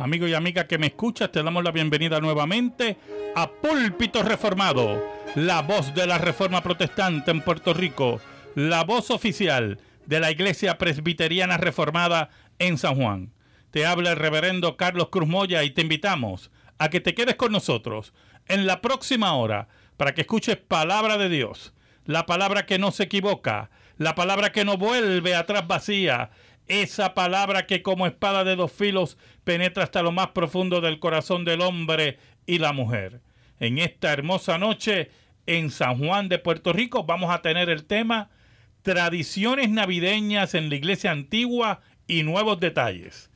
Amigo y amiga que me escuchas, te damos la bienvenida nuevamente a Púlpito Reformado, la voz de la Reforma Protestante en Puerto Rico, la voz oficial de la Iglesia Presbiteriana Reformada en San Juan. Te habla el reverendo Carlos Cruz Moya y te invitamos a que te quedes con nosotros en la próxima hora para que escuches palabra de Dios, la palabra que no se equivoca, la palabra que no vuelve atrás vacía, esa palabra que como espada de dos filos penetra hasta lo más profundo del corazón del hombre y la mujer. En esta hermosa noche en San Juan de Puerto Rico vamos a tener el tema Tradiciones navideñas en la iglesia antigua y nuevos detalles.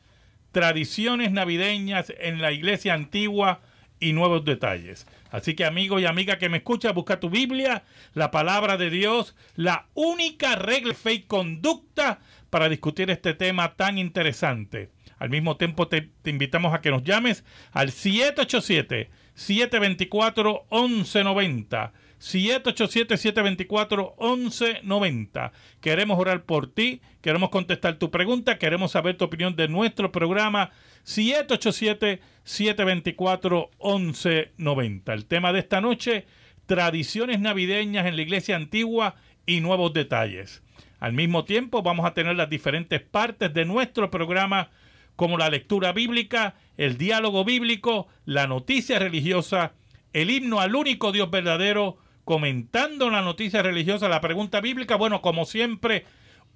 Tradiciones navideñas en la iglesia antigua y nuevos detalles. Así que amigo y amiga que me escucha, busca tu Biblia, la palabra de Dios, la única regla, fe y conducta para discutir este tema tan interesante. Al mismo tiempo te, invitamos a que nos llames al 787-724-1190. 787-724-1190. Queremos orar por ti, queremos contestar tu pregunta, queremos saber tu opinión de nuestro programa. 787-724-1190. El tema de esta noche, tradiciones navideñas en la iglesia antigua y nuevos detalles. Al mismo tiempo vamos a tener las diferentes partes de nuestro programa como la lectura bíblica, el diálogo bíblico, la noticia religiosa, el himno al único Dios verdadero, comentando la noticia religiosa, la pregunta bíblica, bueno, como siempre,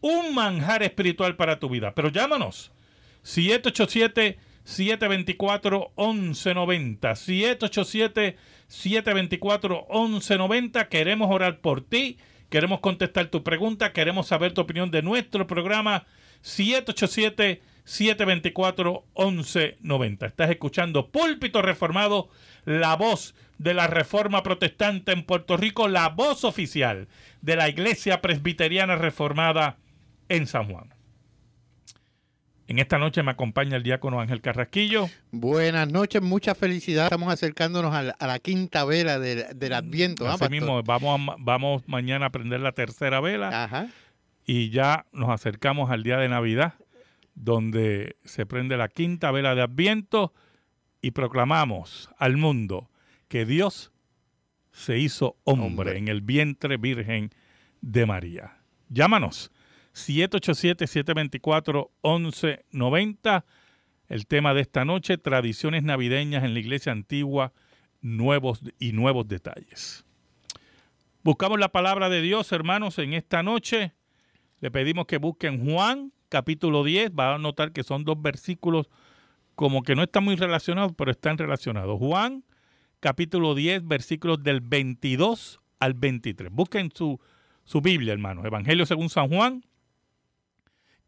un manjar espiritual para tu vida. Pero llámanos, 787 724 1190 787 724 1190 queremos orar por ti Queremos contestar tu pregunta, queremos saber tu opinión de nuestro programa 787-724-1190. Estás escuchando Púlpito Reformado, la voz de la Reforma Protestante en Puerto Rico, la voz oficial de la Iglesia Presbiteriana Reformada en San Juan. En esta noche me acompaña el diácono Ángel Carrasquillo. Buenas noches, mucha felicidad. Estamos acercándonos a la, quinta vela del, Adviento. Así mismo, vamos, vamos mañana a prender la tercera vela. Y ya nos acercamos al día de Navidad, donde se prende la quinta vela de Adviento y proclamamos al mundo que Dios se hizo hombre. en el vientre virgen de María. Llámanos 787-724-1190. El tema de esta noche, tradiciones navideñas en la iglesia antigua, nuevos y nuevos detalles. Buscamos la palabra de Dios, hermanos, en esta noche. Le pedimos que busquen Juan, capítulo 10. Va a notar que son dos versículos como que no están muy relacionados, pero están relacionados. Juan, capítulo 10, versículos del 22 al 23. Busquen su, su Biblia, hermanos. Evangelio según San Juan,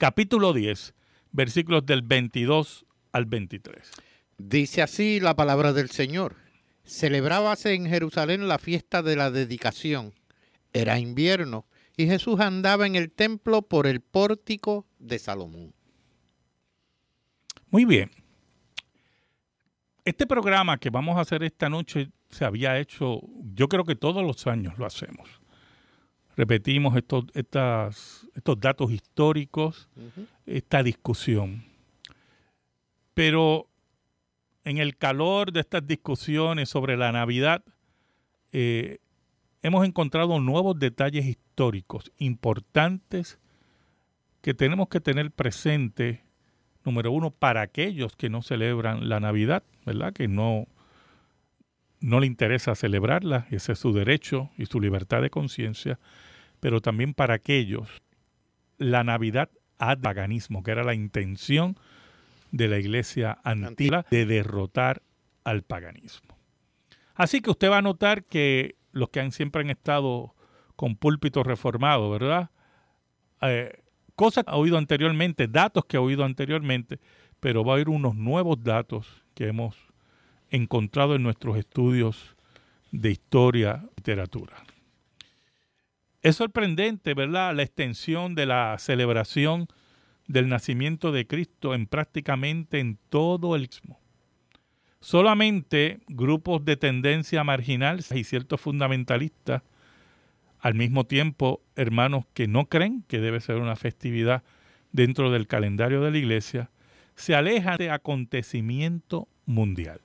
capítulo 10, versículos del 22 al 23. Dice así la palabra del Señor. Celebrábase en Jerusalén la fiesta de la dedicación. Era invierno y Jesús andaba en el templo por el pórtico de Salomón. Muy bien. Este programa que vamos a hacer esta noche se había hecho, yo creo que todos los años lo hacemos repetimos estos, estas, estos datos históricos, esta discusión. Pero en el calor de estas discusiones sobre la Navidad, eh, hemos encontrado nuevos detalles históricos importantes que tenemos que tener presente, número uno, para aquellos que no celebran la Navidad, ¿verdad? Que no, no le interesa celebrarla, ese es su derecho y su libertad de conciencia pero también para aquellos la Navidad ad paganismo, que era la intención de la iglesia antigua de derrotar al paganismo. Así que usted va a notar que los que han, siempre han estado con púlpito reformado, ¿verdad? Eh, cosas que ha oído anteriormente, datos que ha oído anteriormente, pero va a haber unos nuevos datos que hemos encontrado en nuestros estudios de historia y literatura. Es sorprendente, ¿verdad?, la extensión de la celebración del nacimiento de Cristo en prácticamente en todo el istmo. Solamente grupos de tendencia marginal y ciertos fundamentalistas, al mismo tiempo hermanos que no creen que debe ser una festividad dentro del calendario de la iglesia, se alejan de acontecimiento mundial.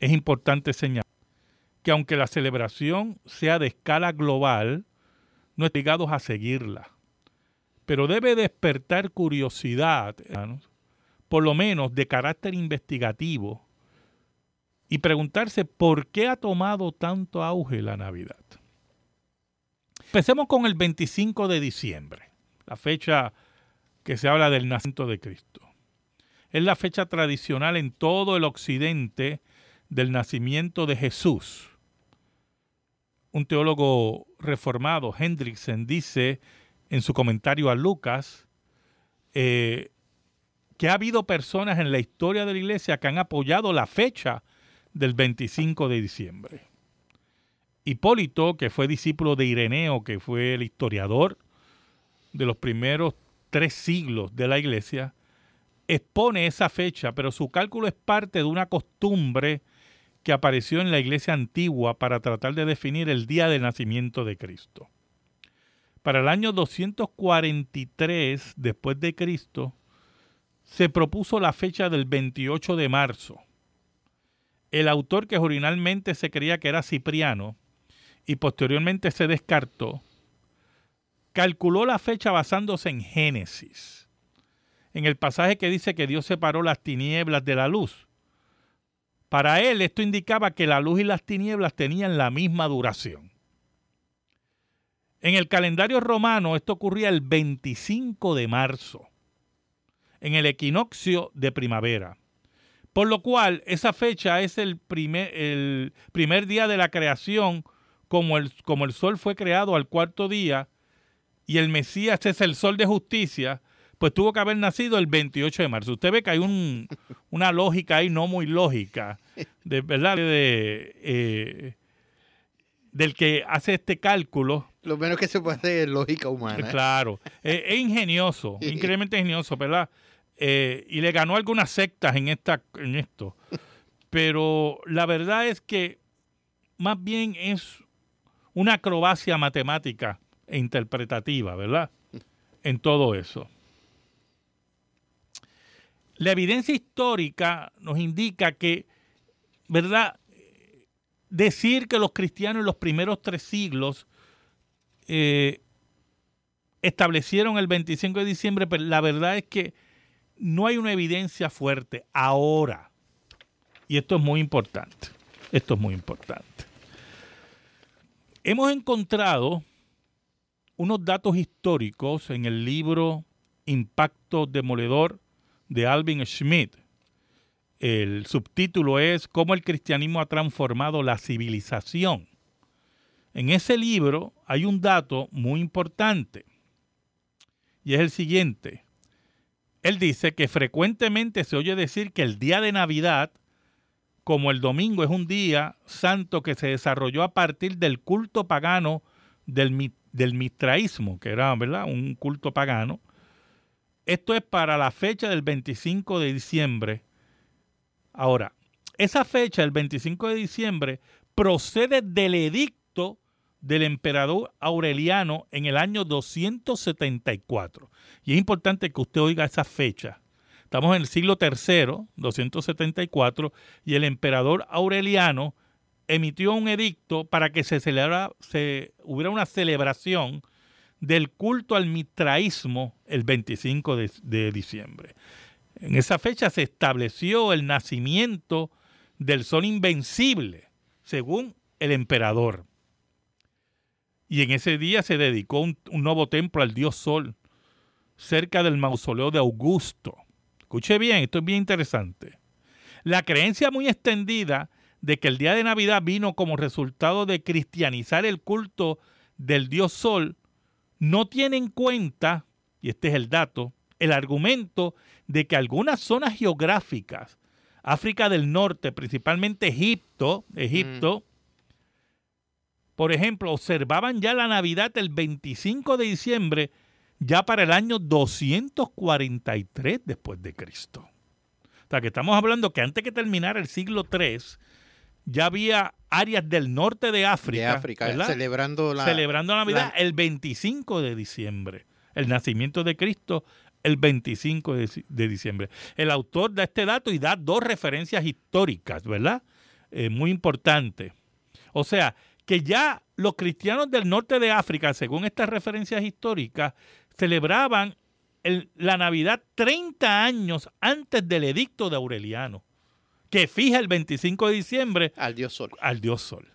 Es importante señalar que aunque la celebración sea de escala global, no están obligados a seguirla. Pero debe despertar curiosidad, hermanos, por lo menos de carácter investigativo, y preguntarse por qué ha tomado tanto auge la Navidad. Empecemos con el 25 de diciembre, la fecha que se habla del nacimiento de Cristo. Es la fecha tradicional en todo el occidente del nacimiento de Jesús. Un teólogo reformado, Hendrickson, dice en su comentario a Lucas eh, que ha habido personas en la historia de la iglesia que han apoyado la fecha del 25 de diciembre. Hipólito, que fue discípulo de Ireneo, que fue el historiador de los primeros tres siglos de la iglesia, expone esa fecha, pero su cálculo es parte de una costumbre que apareció en la iglesia antigua para tratar de definir el día del nacimiento de Cristo. Para el año 243 después de Cristo se propuso la fecha del 28 de marzo. El autor que originalmente se creía que era Cipriano y posteriormente se descartó, calculó la fecha basándose en Génesis, en el pasaje que dice que Dios separó las tinieblas de la luz. Para él esto indicaba que la luz y las tinieblas tenían la misma duración. En el calendario romano esto ocurría el 25 de marzo, en el equinoccio de primavera. Por lo cual esa fecha es el primer, el primer día de la creación, como el, como el sol fue creado al cuarto día, y el Mesías es el sol de justicia, pues tuvo que haber nacido el 28 de marzo. Usted ve que hay un, una lógica ahí no muy lógica, de verdad, de, eh, del que hace este cálculo. Lo menos que se puede hacer es lógica humana. ¿eh? Claro, es ingenioso, increíblemente ingenioso, ¿verdad? Eh, y le ganó algunas sectas en, esta, en esto. Pero la verdad es que más bien es una acrobacia matemática e interpretativa, ¿verdad? En todo eso. La evidencia histórica nos indica que, ¿verdad? Decir que los cristianos en los primeros tres siglos eh, establecieron el 25 de diciembre, pero la verdad es que no hay una evidencia fuerte ahora. Y esto es muy importante. Esto es muy importante. Hemos encontrado unos datos históricos en el libro Impacto Demoledor de Alvin Schmidt. El subtítulo es Cómo el cristianismo ha transformado la civilización. En ese libro hay un dato muy importante y es el siguiente. Él dice que frecuentemente se oye decir que el día de Navidad, como el domingo es un día santo que se desarrolló a partir del culto pagano del del mitraísmo, que era ¿verdad? un culto pagano. Esto es para la fecha del 25 de diciembre. Ahora, esa fecha, el 25 de diciembre, procede del edicto del emperador Aureliano en el año 274. Y es importante que usted oiga esa fecha. Estamos en el siglo III, 274, y el emperador Aureliano emitió un edicto para que se, celebrara, se hubiera una celebración del culto al mitraísmo el 25 de, diciembre. En esa fecha se estableció el nacimiento del sol invencible, según el emperador. Y en ese día se dedicó un, un, nuevo templo al dios Sol, cerca del mausoleo de Augusto. Escuche bien, esto es bien interesante. La creencia muy extendida de que el día de Navidad vino como resultado de cristianizar el culto del dios Sol, no tiene en cuenta, y este es el dato, el argumento de que algunas zonas geográficas África del Norte, principalmente Egipto, Egipto, por ejemplo, observaban ya la Navidad el 25 de diciembre, ya para el año 243 después de Cristo. O sea, que estamos hablando que antes que terminara el siglo III, ya había áreas del norte de África, celebrando la celebrando la Navidad el 25 de diciembre, el nacimiento de Cristo el 25 de, diciembre. El autor da este dato y da dos referencias históricas, ¿verdad? Eh, muy importante. O sea, que ya los cristianos del norte de África, según estas referencias históricas, celebraban la Navidad 30 años antes del edicto de Aureliano, que fija el 25 de diciembre al dios Sol. Al dios Sol.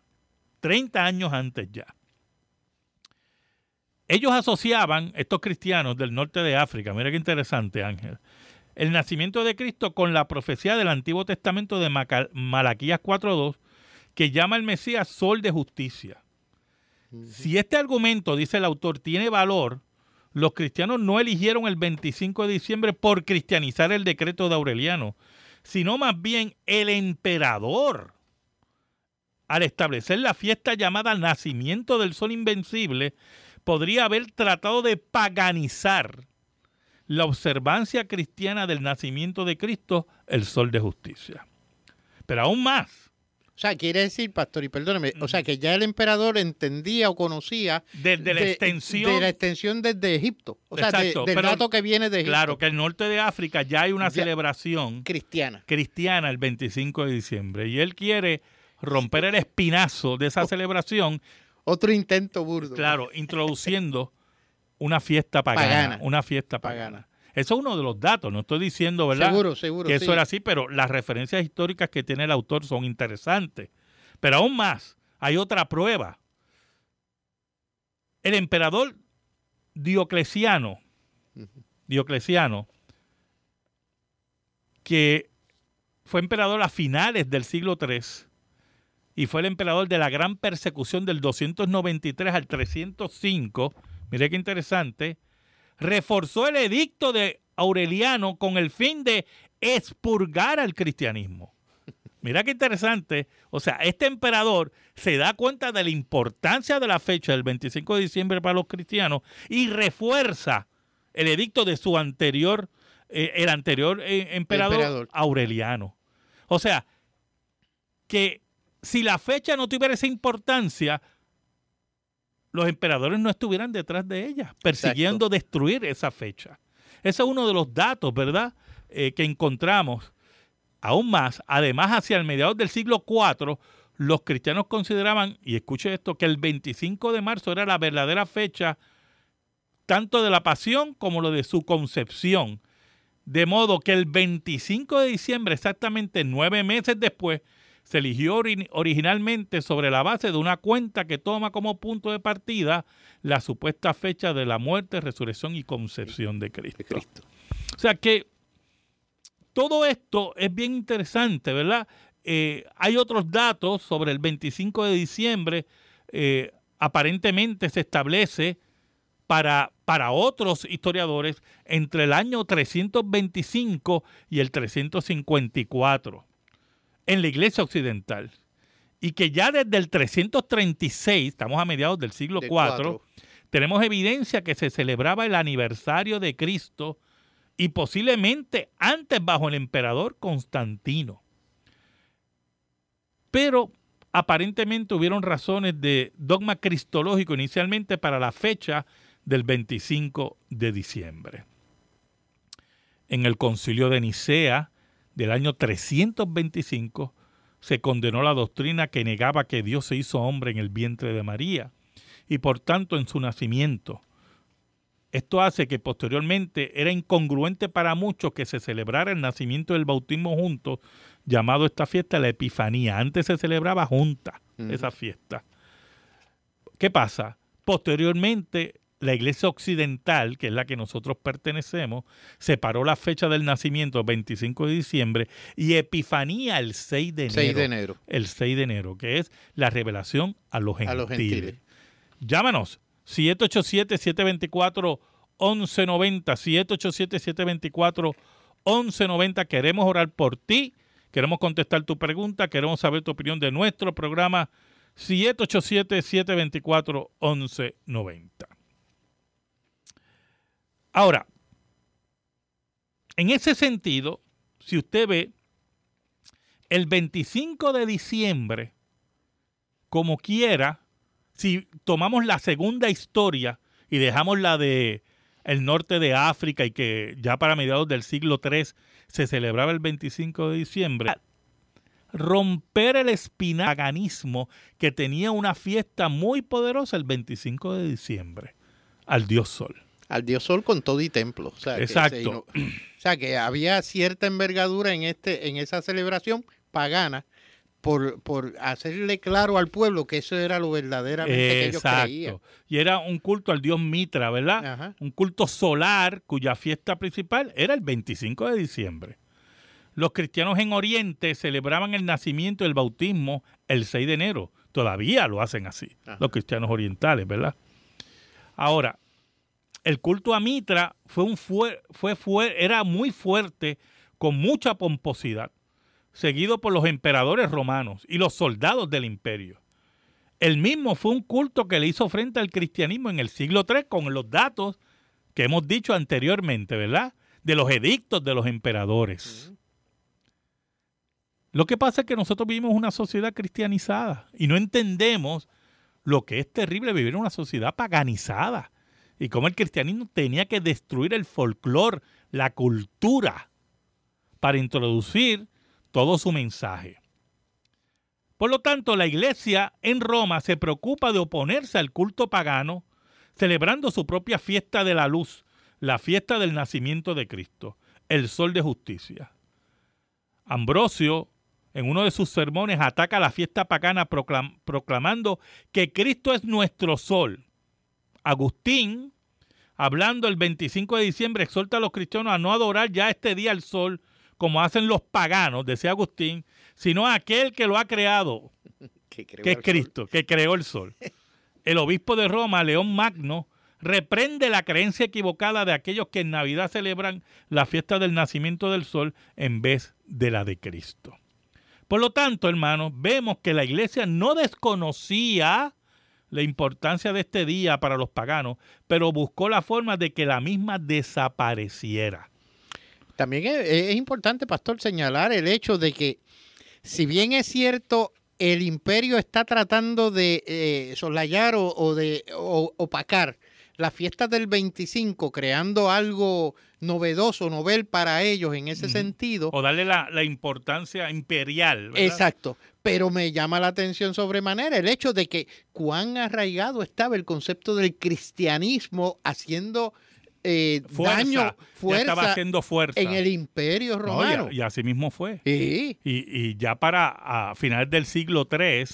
30 años antes ya. Ellos asociaban, estos cristianos del norte de África, mira qué interesante Ángel, el nacimiento de Cristo con la profecía del Antiguo Testamento de Malaquías 4.2, que llama al Mesías sol de justicia. Si este argumento, dice el autor, tiene valor, los cristianos no eligieron el 25 de diciembre por cristianizar el decreto de Aureliano, sino más bien el emperador, al establecer la fiesta llamada Nacimiento del Sol Invencible, podría haber tratado de paganizar la observancia cristiana del nacimiento de Cristo, el sol de justicia. Pero aún más. O sea, quiere decir, pastor, y perdóneme, o sea, que ya el emperador entendía o conocía desde la extensión de la extensión desde Egipto, o sea, del dato que viene de Egipto. Claro, que el norte de África ya hay una celebración cristiana. Cristiana el 25 de diciembre y él quiere romper el espinazo de esa oh. celebración otro intento burdo. Claro, introduciendo una fiesta pagana, Una fiesta pagana. Eso es uno de los datos, no estoy diciendo, ¿verdad? Seguro, seguro. Que eso era así, pero las referencias históricas que tiene el autor son interesantes. Pero aún más, hay otra prueba. El emperador Diocleciano, Diocleciano, que fue emperador a finales del siglo III, y fue el emperador de la gran persecución del 293 al 305, mire qué interesante, reforzó el edicto de Aureliano con el fin de expurgar al cristianismo. Mira qué interesante. O sea, este emperador se da cuenta de la importancia de la fecha del 25 de diciembre para los cristianos y refuerza el edicto de su anterior, eh, el anterior eh, emperador, Aureliano. O sea, que si la fecha no tuviera esa importancia, los emperadores no estuvieran detrás de ella, persiguiendo destruir esa fecha. Ese es uno de los datos, ¿verdad?, eh, que encontramos. Aún más, además, hacia el mediados del siglo IV, los cristianos consideraban, y escuche esto, que el 25 de marzo era la verdadera fecha tanto de la pasión como lo de su concepción. De modo que el 25 de diciembre, exactamente nueve meses después, se eligió originalmente sobre la base de una cuenta que toma como punto de partida la supuesta fecha de la muerte, resurrección y concepción de Cristo. O sea que todo esto es bien interesante, ¿verdad? Eh, hay otros datos sobre el 25 de diciembre. Eh, aparentemente se establece para, para otros historiadores entre el año 325 y el 354 en la iglesia occidental y que ya desde el 336, estamos a mediados del siglo IV, tenemos evidencia que se celebraba el aniversario de Cristo y posiblemente antes bajo el emperador Constantino. Pero aparentemente hubieron razones de dogma cristológico inicialmente para la fecha del 25 de diciembre. En el concilio de Nicea, del año 325 se condenó la doctrina que negaba que Dios se hizo hombre en el vientre de María y por tanto en su nacimiento. Esto hace que posteriormente era incongruente para muchos que se celebrara el nacimiento del bautismo junto, llamado esta fiesta la Epifanía. Antes se celebraba junta esa fiesta. ¿Qué pasa? Posteriormente la iglesia occidental, que es la que nosotros pertenecemos, separó la fecha del nacimiento, 25 de diciembre, y Epifanía el 6 de enero. de enero. El 6 de enero, que es la revelación a los gentiles. A los gentiles. Llámanos, 787-724-1190, 787-724-1190. Queremos orar por ti Queremos contestar tu pregunta, queremos saber tu opinión de nuestro programa 787-724-1190. Ahora, en ese sentido, si usted ve, el 25 de diciembre, como quiera, si tomamos la segunda historia y dejamos la de el norte de África y que ya para mediados del siglo III se celebraba el 25 de diciembre, romper el espinaganismo que tenía una fiesta muy poderosa el 25 de diciembre al dios sol. Al dios sol con todo y templo. Exacto. o sea que había cierta envergadura en, este, en esa celebración pagana por, por hacerle claro al pueblo que eso era lo verdaderamente que ellos creían. Y era un culto al dios Mitra, ¿verdad? Un culto solar cuya fiesta principal era el 25 de diciembre. Los cristianos en Oriente celebraban el nacimiento y el bautismo el 6 de enero. Todavía lo hacen así, los cristianos orientales, ¿verdad? Ahora, el culto a Mitra fue un fue, fue, era muy fuerte, con mucha pomposidad, seguido por los emperadores romanos y los soldados del imperio. El mismo fue un culto que le hizo frente al cristianismo en el siglo III con los datos que hemos dicho anteriormente, ¿verdad? De los edictos de los emperadores. Lo que pasa es que nosotros vivimos una sociedad cristianizada y no entendemos lo que es terrible vivir en una sociedad paganizada y cómo el cristianismo tenía que destruir el folclore, la cultura, para introducir todo su mensaje. Por lo tanto, la iglesia en Roma se preocupa de oponerse al culto pagano, celebrando su propia fiesta de la luz, la fiesta del nacimiento de Cristo, el sol de justicia. Ambrosio en uno de sus sermones ataca la fiesta pagana proclamando que Cristo es nuestro sol. Agustín, hablando el 25 de diciembre, exhorta a los cristianos a no adorar ya este día al sol como hacen los paganos, decía Agustín, sino a aquel que lo ha creado, que, es Cristo, que creó el sol. El obispo de Roma, León Magno, reprende la creencia equivocada de aquellos que en Navidad celebran la fiesta del nacimiento del sol en vez de la de Cristo. Por lo tanto, hermanos, vemos que la iglesia no desconocía la importancia de este día para los paganos, pero buscó la forma de que la misma desapareciera. También es, importante, pastor, señalar el hecho de que, si bien es cierto, el imperio está tratando de eh, soslayar o, de opacar la fiesta del 25, creando algo novedoso, novel para ellos en ese sentido. O darle la, importancia imperial. Exacto. Pero me llama la atención sobremanera el hecho de que cuán arraigado estaba el concepto del cristianismo haciendo eh, daño, fuerza estaba haciendo fuerza en el imperio romano. y, así mismo fue. Sí. Y, ya para a finales del siglo III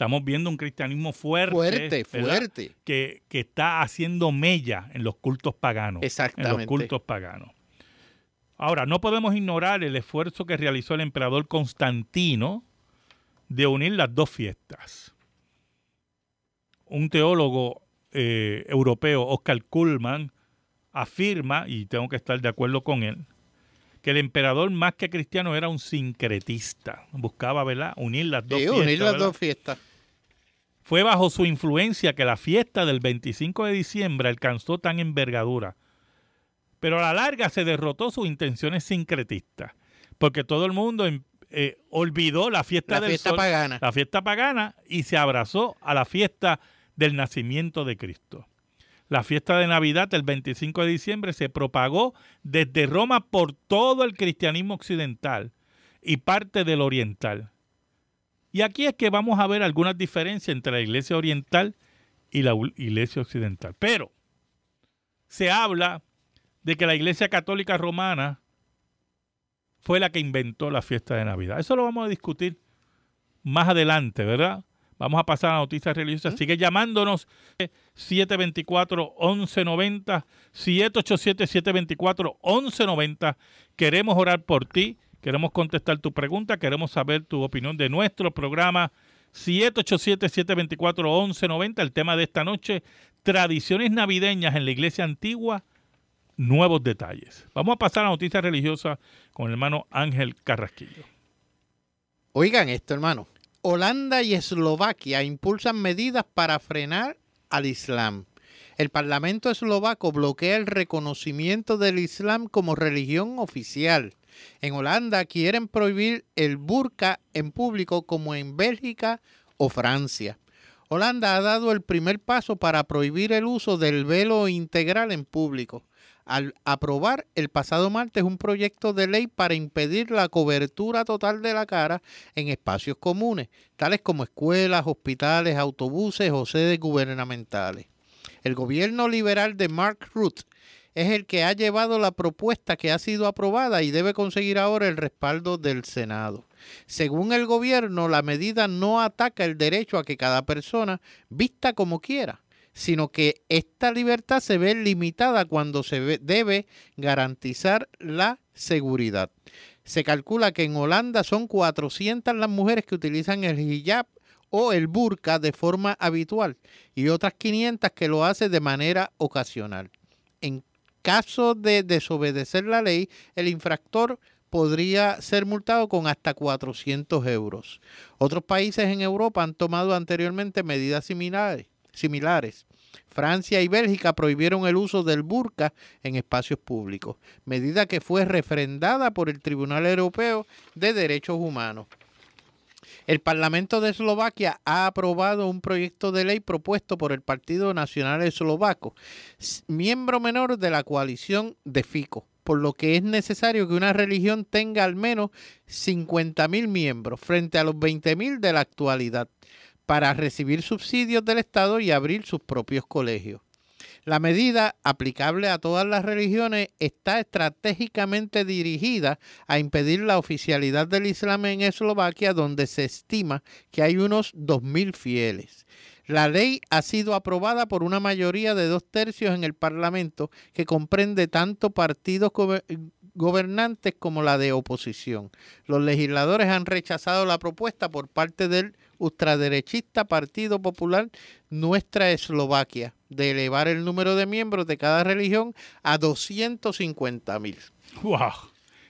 Estamos viendo un cristianismo fuerte. Fuerte, fuerte. Que, está haciendo mella en los cultos paganos. Exactamente. En los cultos paganos. Ahora, no podemos ignorar el esfuerzo que realizó el emperador Constantino de unir las dos fiestas. Un teólogo eh, europeo, Oscar Kuhlmann, afirma, y tengo que estar de acuerdo con él, que el emperador más que cristiano era un sincretista. Buscaba, ¿verdad? Unir las dos fiestas. Unir las dos fiestas. Fue bajo su influencia que la fiesta del 25 de diciembre alcanzó tan envergadura. Pero a la larga se derrotó sus intenciones sincretistas, porque todo el mundo em, eh, olvidó la fiesta la del fiesta pagana. la fiesta pagana, y se abrazó a la fiesta del nacimiento de Cristo. La fiesta de Navidad el 25 de diciembre se propagó desde Roma por todo el cristianismo occidental y parte del oriental. Y aquí es que vamos a ver algunas diferencias entre la iglesia oriental y la iglesia occidental. Pero se habla de que la iglesia católica romana fue la que inventó la fiesta de Navidad. Eso lo vamos a discutir más adelante, ¿verdad? Vamos a pasar a noticias religiosas. Sigue llamándonos 724-1190, 787-724-1190. Queremos orar por ti Queremos contestar tu pregunta, queremos saber tu opinión de nuestro programa 787-724-1190. El tema de esta noche, tradiciones navideñas en la iglesia antigua, nuevos detalles. Vamos a pasar a noticias religiosas con el hermano Ángel Carrasquillo. Oigan esto, hermano. Holanda y Eslovaquia impulsan medidas para frenar al Islam. El Parlamento eslovaco bloquea el reconocimiento del Islam como religión oficial. En Holanda quieren prohibir el burka en público como en Bélgica o Francia. Holanda ha dado el primer paso para prohibir el uso del velo integral en público al aprobar el pasado martes un proyecto de ley para impedir la cobertura total de la cara en espacios comunes, tales como escuelas, hospitales, autobuses o sedes gubernamentales. El gobierno liberal de Mark Rutte es el que ha llevado la propuesta que ha sido aprobada y debe conseguir ahora el respaldo del Senado. Según el gobierno, la medida no ataca el derecho a que cada persona vista como quiera, sino que esta libertad se ve limitada cuando se debe garantizar la seguridad. Se calcula que en Holanda son 400 las mujeres que utilizan el hijab o el burka de forma habitual y otras 500 que lo hacen de manera ocasional. En caso de desobedecer la ley, el infractor podría ser multado con hasta 400 euros. Otros países en Europa han tomado anteriormente medidas similares. similares. Francia y Bélgica prohibieron el uso del burka en espacios públicos, medida que fue refrendada por el Tribunal Europeo de Derechos Humanos. El Parlamento de Eslovaquia ha aprobado un proyecto de ley propuesto por el Partido Nacional Eslovaco, miembro menor de la coalición de FICO, por lo que es necesario que una religión tenga al menos 50.000 miembros frente a los 20.000 de la actualidad para recibir subsidios del Estado y abrir sus propios colegios. La medida, aplicable a todas las religiones, está estratégicamente dirigida a impedir la oficialidad del Islam en Eslovaquia, donde se estima que hay unos 2.000 fieles. La ley ha sido aprobada por una mayoría de dos tercios en el Parlamento, que comprende tanto partidos gobernantes como la de oposición. Los legisladores han rechazado la propuesta por parte del ultraderechista Partido Popular Nuestra Eslovaquia de elevar el número de miembros de cada religión a 250 mil. ¡Wow!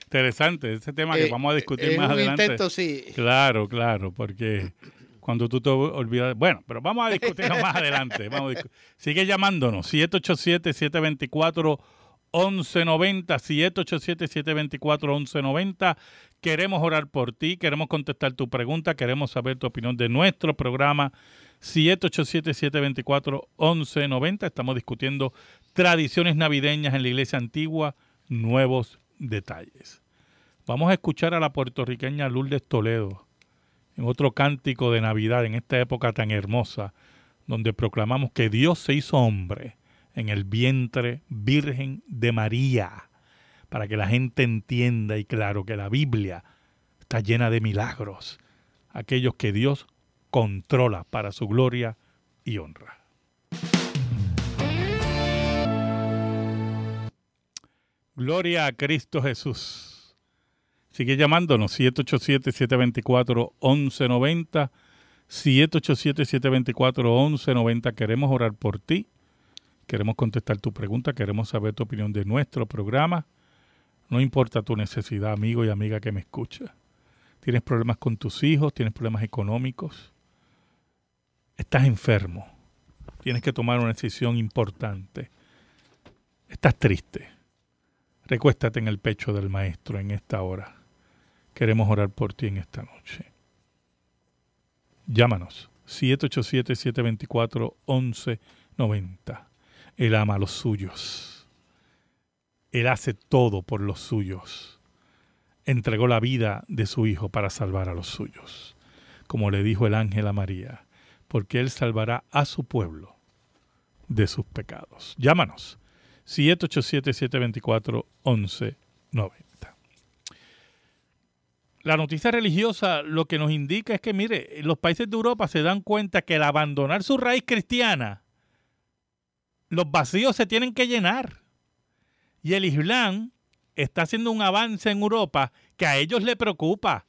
Interesante, ese tema que eh, vamos a discutir más adelante. Intento, sí. Claro, claro, porque cuando tú te olvidas. Bueno, pero vamos a discutirlo más adelante. Vamos Sigue llamándonos, 787-724. 1190 787 724 1190 Queremos orar por ti, queremos contestar tu pregunta, queremos saber tu opinión de nuestro programa 787-724-1190. Estamos discutiendo tradiciones navideñas en la iglesia antigua, nuevos detalles. Vamos a escuchar a la puertorriqueña Lourdes Toledo en otro cántico de Navidad en esta época tan hermosa, donde proclamamos que Dios se hizo hombre en el vientre virgen de María para que la gente entienda y claro que la Biblia está llena de milagros, aquellos que Dios controla para su gloria y honra. Gloria a Cristo Jesús. Sigue llamándonos 787-724-1190. 787-724-1190. Queremos orar por ti. Queremos contestar tu pregunta. Queremos saber tu opinión de nuestro programa. No importa tu necesidad, amigo y amiga que me escucha. Tienes problemas con tus hijos, tienes problemas económicos, estás enfermo, tienes que tomar una decisión importante, estás triste. Recuéstate en el pecho del Maestro en esta hora. Queremos orar por ti en esta noche. Llámanos 787-724-1190. Él ama a los suyos. Él hace todo por los suyos. Entregó la vida de su Hijo para salvar a los suyos, como le dijo el ángel a María, porque Él salvará a su pueblo de sus pecados. Llámanos 787-724-1190. La noticia religiosa lo que nos indica es que, mire, los países de Europa se dan cuenta que al abandonar su raíz cristiana, los vacíos se tienen que llenar. Y el Islam está haciendo un avance en Europa que a ellos le preocupa,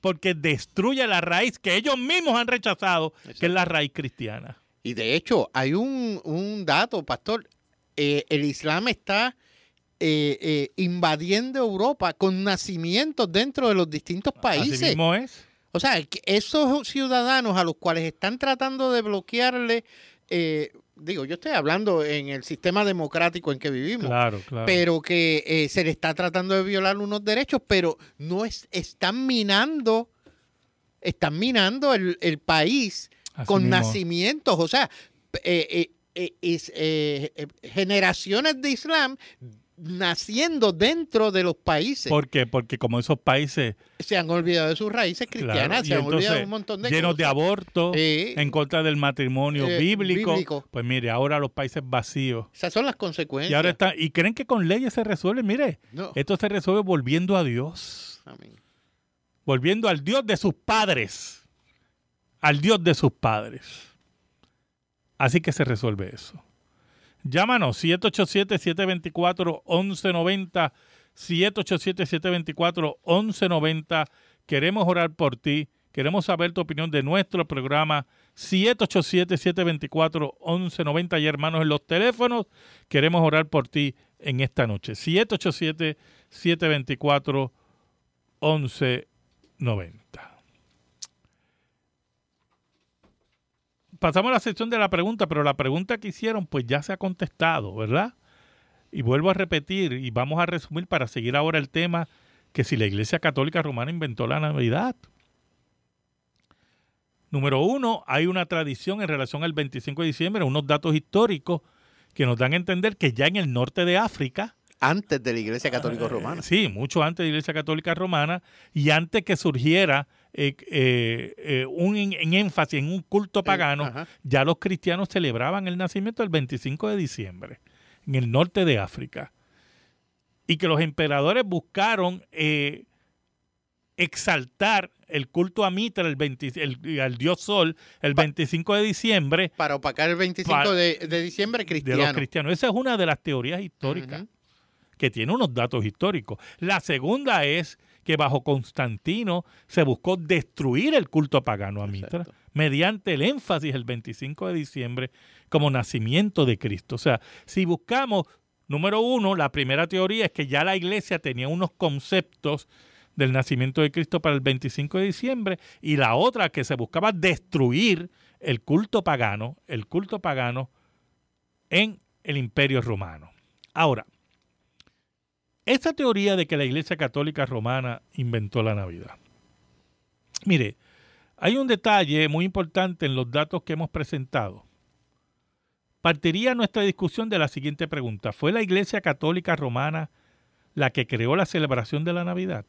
porque destruye la raíz que ellos mismos han rechazado, que es la raíz cristiana. Y de hecho, hay un, dato, pastor, eh, el Islam está eh, eh, invadiendo Europa con nacimientos dentro de los distintos países. Así mismo es. O sea, esos ciudadanos a los cuales están tratando de bloquearle, eh, digo, yo estoy hablando en el sistema democrático en que vivimos, claro, claro. pero que eh, se le está tratando de violar unos derechos, pero no es, están minando, están minando el, país con nacimientos, o sea, eh, generaciones de Islam naciendo dentro de los países. ¿Por qué? Porque como esos países... Se han olvidado de sus raíces cristianas, se han olvidado de un montón de llenos de aborto, en contra del matrimonio eh, bíblico. Pues mire, ahora los países vacíos. Esas son las consecuencias. Y ahora y creen que con leyes se resuelve. Mire, esto se resuelve volviendo a Dios. Volviendo al Dios de sus padres. Al Dios de sus padres. Así que se resuelve eso. Llámanos 787-724-1190. 787-724-1190. Queremos orar por ti. Queremos saber tu opinión de nuestro programa 787-724-1190. Y hermanos, en los teléfonos queremos orar por ti en esta noche. 787-724-1190. Pasamos a la sección de la pregunta, pero la pregunta que hicieron pues ya se ha contestado, ¿verdad? Y vuelvo a repetir y vamos a resumir para seguir ahora el tema que si la Iglesia Católica Romana inventó la Navidad. Número uno, hay una tradición en relación al 25 de diciembre, unos datos históricos que nos dan a entender que ya en el norte de África, antes de la Iglesia Católica ah, Romana. sí, mucho antes de la Iglesia Católica Romana y antes que surgiera eh, eh, eh, un en, énfasis en un culto pagano, ya los cristianos celebraban el nacimiento el 25 de diciembre en el norte de África. Y que los emperadores buscaron exaltar el culto a Mitra, el, al dios Sol, el 25 de diciembre. Para opacar el 25 de, diciembre cristiano. De los cristianos. Esa es una de las teorías históricas que tiene unos datos históricos. La segunda es que bajo Constantino se buscó destruir el culto pagano a Mitra mediante el énfasis el 25 de diciembre como nacimiento de Cristo. O sea, si buscamos, número uno, la primera teoría es que ya la iglesia tenía unos conceptos del nacimiento de Cristo para el 25 de diciembre y la otra que se buscaba destruir el culto pagano, el culto pagano en el imperio romano. Ahora, esta teoría de que la Iglesia Católica Romana inventó la Navidad. Mire, hay un detalle muy importante en los datos que hemos presentado. Partiría nuestra discusión de la siguiente pregunta. ¿Fue la Iglesia Católica Romana la que creó la celebración de la Navidad?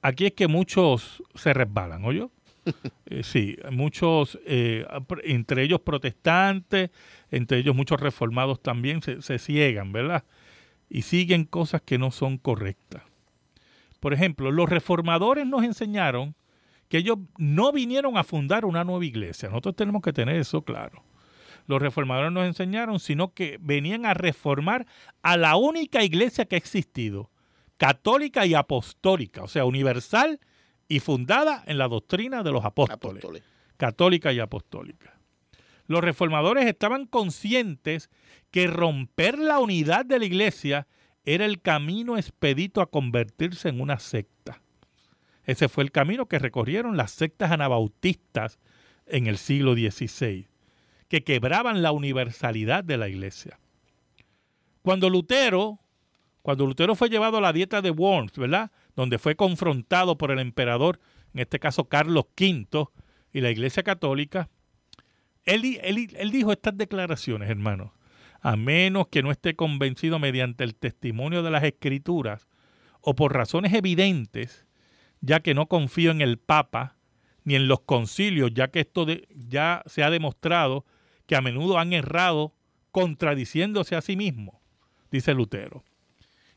Aquí es que muchos se resbalan, ¿oye? Eh, sí, muchos, eh, entre ellos protestantes, entre ellos muchos reformados también se, se ciegan, ¿verdad? Y siguen cosas que no son correctas. Por ejemplo, los reformadores nos enseñaron que ellos no vinieron a fundar una nueva iglesia. Nosotros tenemos que tener eso claro. Los reformadores nos enseñaron, sino que venían a reformar a la única iglesia que ha existido, católica y apostólica, o sea, universal y fundada en la doctrina de los apóstoles. Católica y apostólica. Los reformadores estaban conscientes que romper la unidad de la iglesia era el camino expedito a convertirse en una secta. Ese fue el camino que recorrieron las sectas anabautistas en el siglo XVI, que quebraban la universalidad de la iglesia. Cuando Lutero, cuando Lutero fue llevado a la dieta de Worms, ¿verdad? Donde fue confrontado por el emperador, en este caso Carlos V, y la iglesia católica, él, dijo estas declaraciones, hermanos a menos que no esté convencido mediante el testimonio de las escrituras o por razones evidentes, ya que no confío en el Papa ni en los concilios, ya que esto ya se ha demostrado que a menudo han errado contradiciéndose a sí mismos, dice Lutero.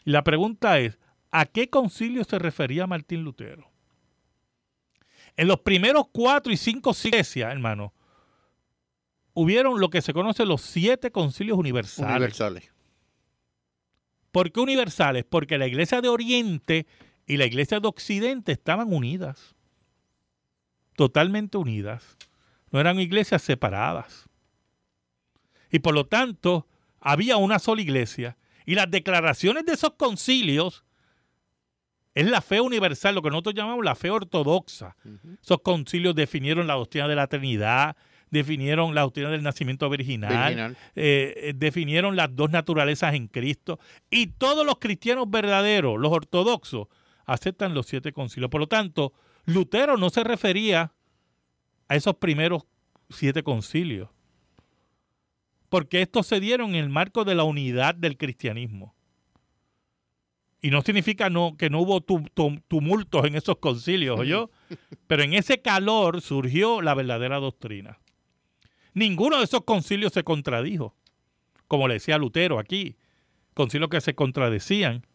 Y la pregunta es, ¿a qué concilio se refería Martín Lutero? En los primeros cuatro y cinco iglesias, hermano, hubieron lo que se conoce los siete concilios universales. Universales. ¿Por qué universales? Porque la iglesia de Oriente y la iglesia de Occidente estaban unidas. Totalmente unidas. No eran iglesias separadas. Y por lo tanto, había una sola iglesia. Y las declaraciones de esos concilios Es la fe universal, lo que nosotros llamamos la fe ortodoxa. Esos concilios definieron la doctrina de la Trinidad, definieron la doctrina del nacimiento virginal, eh, eh, definieron las dos naturalezas en Cristo. Y todos los cristianos verdaderos, los ortodoxos, aceptan los siete concilios. Por lo tanto, Lutero no se refería a esos primeros siete concilios, porque estos se dieron en el marco de la unidad del cristianismo. Y no significa no, que no hubo tumultos en esos concilios, yo Pero en ese calor surgió la verdadera doctrina. Ninguno de esos concilios se contradijo, como le decía Lutero aquí, concilios que se contradecían.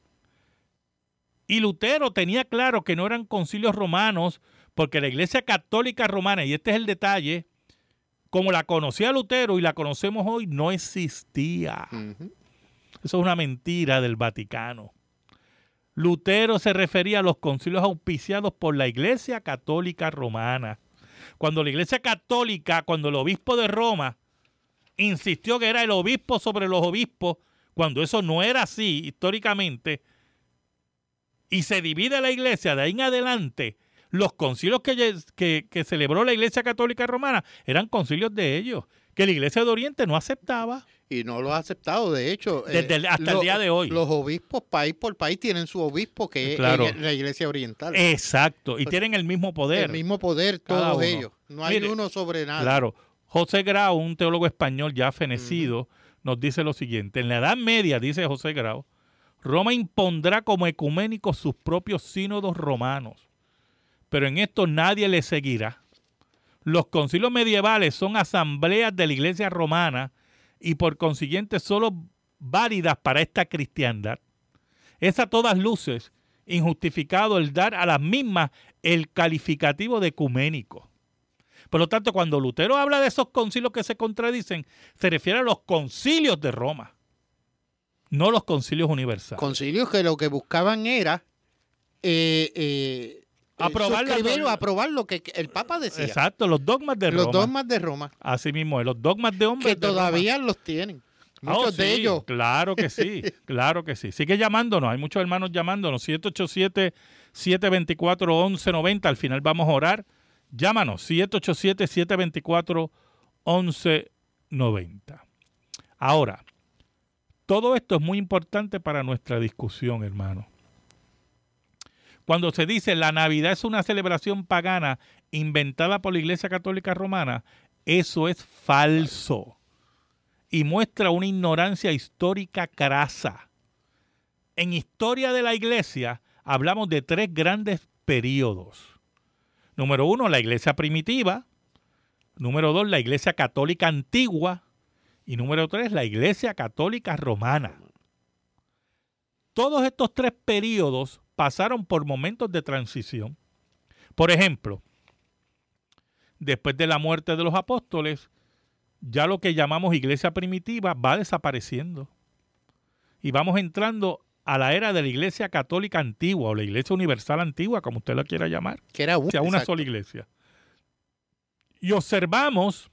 Y Lutero tenía claro que no eran concilios romanos, porque la Iglesia Católica Romana, y este es el detalle, como la conocía Lutero y la conocemos hoy, no existía. Eso es una mentira del Vaticano. Lutero se refería a los concilios auspiciados por la Iglesia Católica Romana. Cuando la Iglesia Católica, cuando el obispo de Roma insistió que era el obispo sobre los obispos, cuando eso no era así históricamente, y se divide la iglesia de ahí en adelante, los concilios que, celebró la Iglesia Católica Romana eran concilios de ellos, que la Iglesia de Oriente no aceptaba. Y no lo ha aceptado, de hecho. Desde eh, hasta el día de hoy. Los obispos, país por país, tienen su obispo, que es la Iglesia Oriental. Exacto, y tienen el mismo poder. El mismo poder, todos ellos. No hay uno sobre nada. Claro. José Grau, un teólogo español ya fenecido, nos dice lo siguiente. En la Edad Media, dice José Grau, Roma impondrá como ecuménico sus propios sínodos romanos, pero en esto nadie le seguirá. Los concilios medievales son asambleas de la iglesia romana y por consiguiente solo válidas para esta cristiandad. Es a todas luces injustificado el dar a las mismas el calificativo de ecuménico. Por lo tanto, cuando Lutero habla de esos concilios que se contradicen, se refiere a los concilios de Roma no los concilios universales. Concilios que lo que buscaban era eh, eh, aprobar, aprobar lo que el Papa decía. Exacto, los dogmas de Roma. Los dogmas de Roma. Así mismo, los dogmas de hombres. Que todavía los tienen. Ah, muchos oh, de ellos. Claro que sí, claro que sí. Sigue llamándonos, hay muchos hermanos llamándonos. 787-724-1190. Al final vamos a orar. Llámanos, 787-724-1190. Ahora, todo esto es muy importante para nuestra discusión, hermano. Cuando se dice la Navidad es una celebración pagana inventada por la Iglesia Católica Romana, eso es falso y muestra una ignorancia histórica crasa. En historia de la Iglesia hablamos de tres grandes periodos. Número uno, la Iglesia primitiva. Número dos, la Iglesia Católica antigua. Y número tres, la Iglesia Católica Romana. Todos estos tres periodos pasaron por momentos de transición. Por ejemplo, después de la muerte de los apóstoles, ya lo que llamamos iglesia primitiva va desapareciendo. Y vamos entrando a la era de la iglesia católica antigua o la iglesia universal antigua, como usted la quiera llamar. Que era una sola iglesia. Y observamos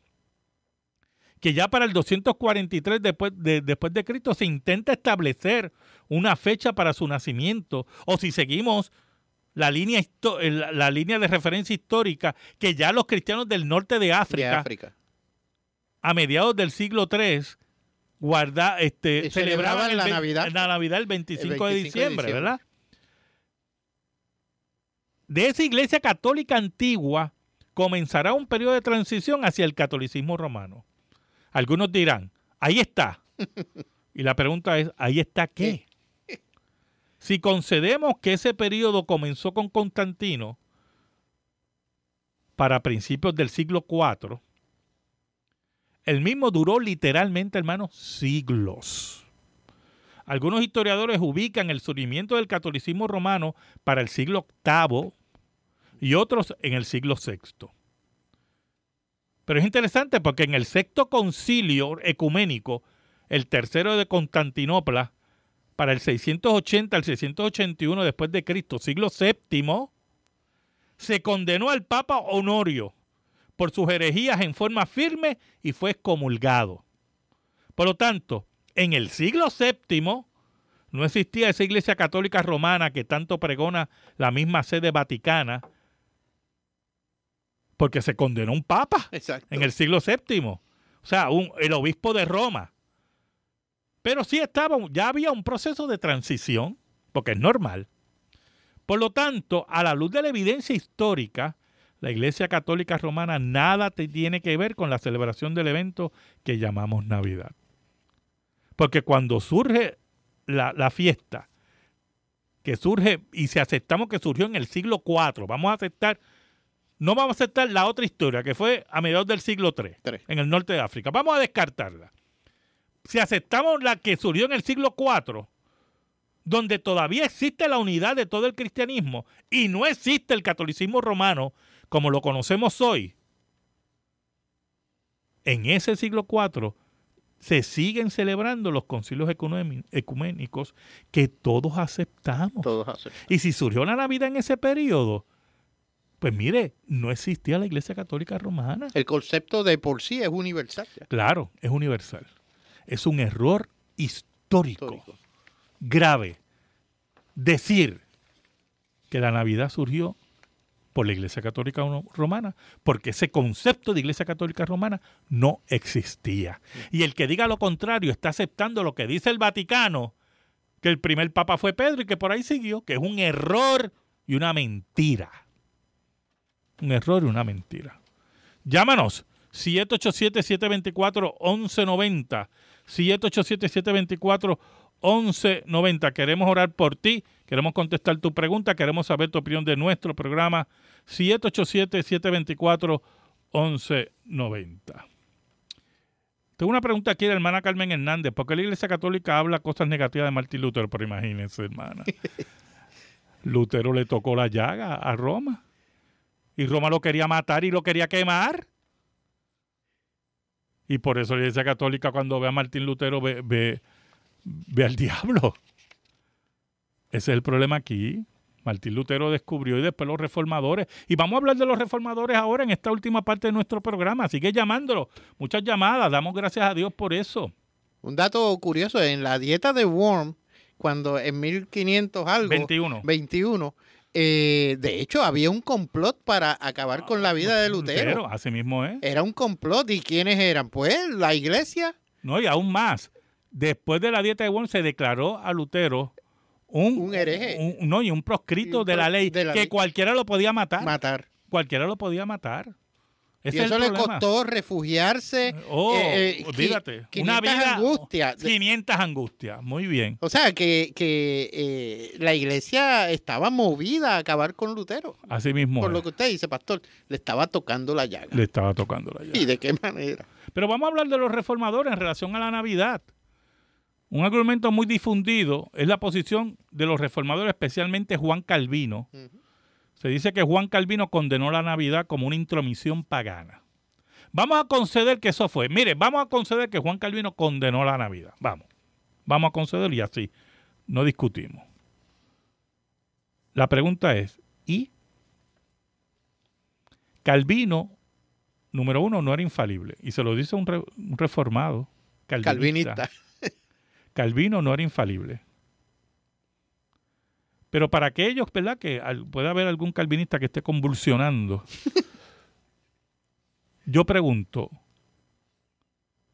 que ya para el 243 después de, después de Cristo se intenta establecer una fecha para su nacimiento, o si seguimos la línea, la línea de referencia histórica, que ya los cristianos del norte de África, a mediados del siglo III, guarda, este, celebraban la, Navidad. la Navidad el 25, de, diciembre, ¿verdad? De esa iglesia católica antigua comenzará un periodo de transición hacia el catolicismo romano. Algunos dirán, ahí está. Y la pregunta es, ¿ahí está qué? Si concedemos que ese periodo comenzó con Constantino para principios del siglo IV, el mismo duró literalmente, hermanos, siglos. Algunos historiadores ubican el surgimiento del catolicismo romano para el siglo VIII y otros en el siglo VI. Pero es interesante porque en el sexto concilio ecuménico, el tercero de Constantinopla, para el 680 al 681 después de Cristo, siglo VII, se condenó al Papa Honorio por sus herejías en forma firme y fue excomulgado. Por lo tanto, en el siglo VII no existía esa iglesia católica romana que tanto pregona la misma sede vaticana, porque se condenó un papa en el siglo VII, o sea, un, el obispo de Roma. Pero sí estaba, ya había un proceso de transición, porque es normal. Por lo tanto, a la luz de la evidencia histórica, la Iglesia Católica Romana nada tiene que ver con la celebración del evento que llamamos Navidad. Porque cuando surge la, la fiesta, que surge, y si aceptamos que surgió en el siglo IV, vamos a aceptar, no vamos a aceptar la otra historia, que fue a mediados del siglo III, en el norte de África. Vamos a descartarla. Si aceptamos la que surgió en el siglo IV, donde todavía existe la unidad de todo el cristianismo y no existe el catolicismo romano como lo conocemos hoy, en ese siglo IV se siguen celebrando los concilios ecuménicos que todos aceptamos. Y si surgió la Navidad en ese periodo, pues mire, no existía la Iglesia Católica Romana. El concepto de por sí es universal. Claro, es universal. Es un error histórico, grave decir que la Navidad surgió por la Iglesia Católica Romana, porque ese concepto de Iglesia Católica Romana no existía. Y el que diga lo contrario está aceptando lo que dice el Vaticano, que el primer papa fue Pedro y que por ahí siguió, que es un error y una mentira. Un error y una mentira. Llámanos 787-724-1190. 787-724-1190. Queremos orar por ti Queremos contestar tu pregunta, queremos saber tu opinión de nuestro programa 787-724-1190. Tengo una pregunta aquí de la hermana Carmen Hernández. ¿Por qué la Iglesia Católica habla cosas negativas de Martín Lutero? Pero imagínense, hermana. Lutero le tocó la llaga a Roma. Y Roma lo quería matar y lo quería quemar. Y por eso la Iglesia Católica cuando ve a Martín Lutero ve, ve, ve al diablo. Ese es el problema aquí. Martín Lutero descubrió y después los reformadores. Y vamos a hablar de los reformadores ahora en esta última parte de nuestro programa. Sigue llamándolo. Muchas llamadas. Damos gracias a Dios por eso. Un dato curioso, en la dieta de Worm, cuando en 1500 algo... 21. 21 eh, de hecho, había un complot para acabar con la vida de Lutero. Lutero, así mismo es. Era un complot. ¿Y quiénes eran? Pues la iglesia. No, y aún más. Después de la dieta de Worm se declaró a Lutero un, hereje. no, y un proscrito de la ley que cualquiera lo podía matar. Matar. Cualquiera lo podía matar. Y eso le costó refugiarse. Oh, eh, eh, olvídate. Una vida. Angustia. 500 angustias. Muy bien. O sea, que, que eh, la iglesia estaba movida a acabar con Lutero. Así mismo. Por lo que usted dice, pastor, le estaba tocando la llaga. Le estaba tocando la llaga. ¿Y de qué manera? Pero vamos a hablar de los reformadores en relación a la Navidad. Un argumento muy difundido es la posición de los reformadores, especialmente Juan Calvino. Se dice que Juan Calvino condenó la Navidad como una intromisión pagana. Vamos a conceder que eso fue. Mire, vamos a conceder que Juan Calvino condenó la Navidad. Vamos. Vamos a conceder y así. No discutimos. La pregunta es, ¿y? Calvino, número uno, no era infalible. Y se lo dice un, reformado. Calvinista. Calvino no era infalible. Pero para aquellos, ¿verdad? Que pueda haber algún calvinista que esté convulsionando. yo pregunto,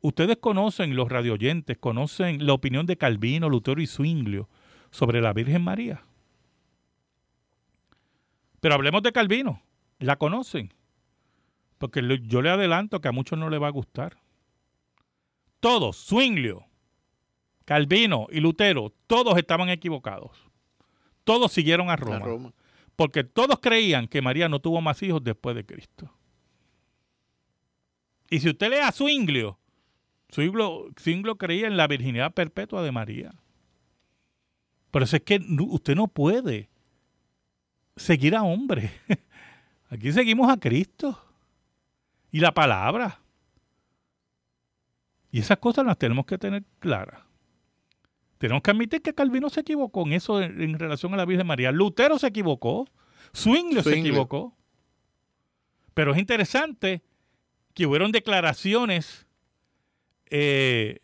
¿ustedes conocen, los radioyentes, conocen la opinión de Calvino, Lutero y Zwinglio sobre la Virgen María? Pero hablemos de Calvino. ¿La conocen? Porque yo le adelanto que a muchos no le va a gustar. Todos, Zwinglio, Calvino y Lutero, todos estaban equivocados. Todos siguieron a Roma, Porque todos creían que María no tuvo más hijos después de Cristo. Y si usted lee a Zwinglio, Zwinglio, creía en la virginidad perpetua de María. Pero eso es que usted no puede seguir a hombre. Aquí seguimos a Cristo y la palabra. Y esas cosas las tenemos que tener claras. Tenemos que admitir que Calvino se equivocó en eso en, relación a la Virgen María. Lutero se equivocó. Zwingli se equivocó. Pero es interesante que hubieron declaraciones eh,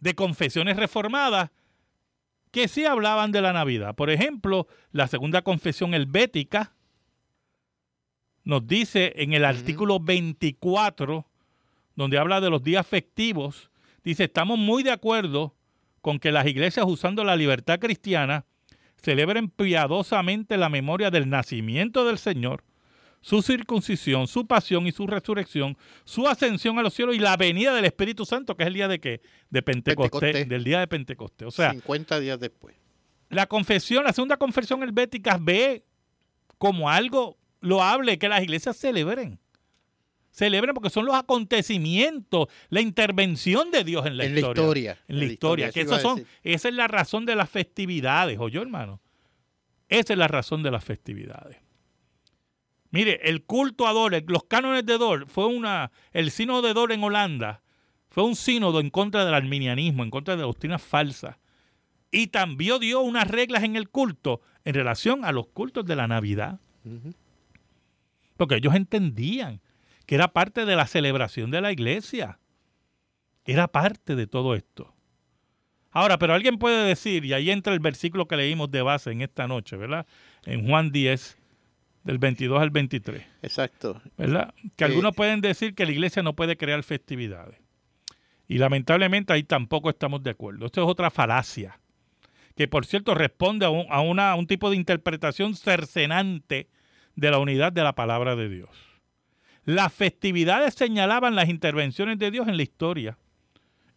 de confesiones reformadas que sí hablaban de la Navidad. Por ejemplo, la segunda confesión helvética nos dice en el artículo 24, donde habla de los días festivos, dice, estamos muy de acuerdo con que las iglesias usando la libertad cristiana celebren piadosamente la memoria del nacimiento del Señor, su circuncisión, su pasión y su resurrección, su ascensión a los cielos y la venida del Espíritu Santo, que es el día de qué? De Pentecostés, del día de Pentecostés. O sea, 50 días después. La confesión, la segunda confesión helvética ve como algo loable que las iglesias celebren. Celebren porque son los acontecimientos, la intervención de Dios en la, historia, En la, historia. que son, esa es la razón de las festividades, yo hermano? Esa es la razón de las festividades. Mire, el culto a Dor, los cánones de Dor, fue una, el sínodo de Dor en Holanda, fue un sínodo en contra del arminianismo, en contra de la doctrina falsa. Y también dio unas reglas en el culto en relación a los cultos de la Navidad. Porque ellos entendían que era parte de la celebración de la iglesia. Era parte de todo esto. Ahora, pero alguien puede decir, y ahí entra el versículo que leímos de base en esta noche, ¿verdad? En Juan 10, del 22 al 23. Exacto. ¿Verdad? Que algunos pueden decir que la iglesia no puede crear festividades. Y lamentablemente ahí tampoco estamos de acuerdo. Esto es otra falacia, que por cierto responde a un, a una, a un tipo de interpretación cercenante de la unidad de la palabra de Dios. Las festividades señalaban las intervenciones de Dios en la historia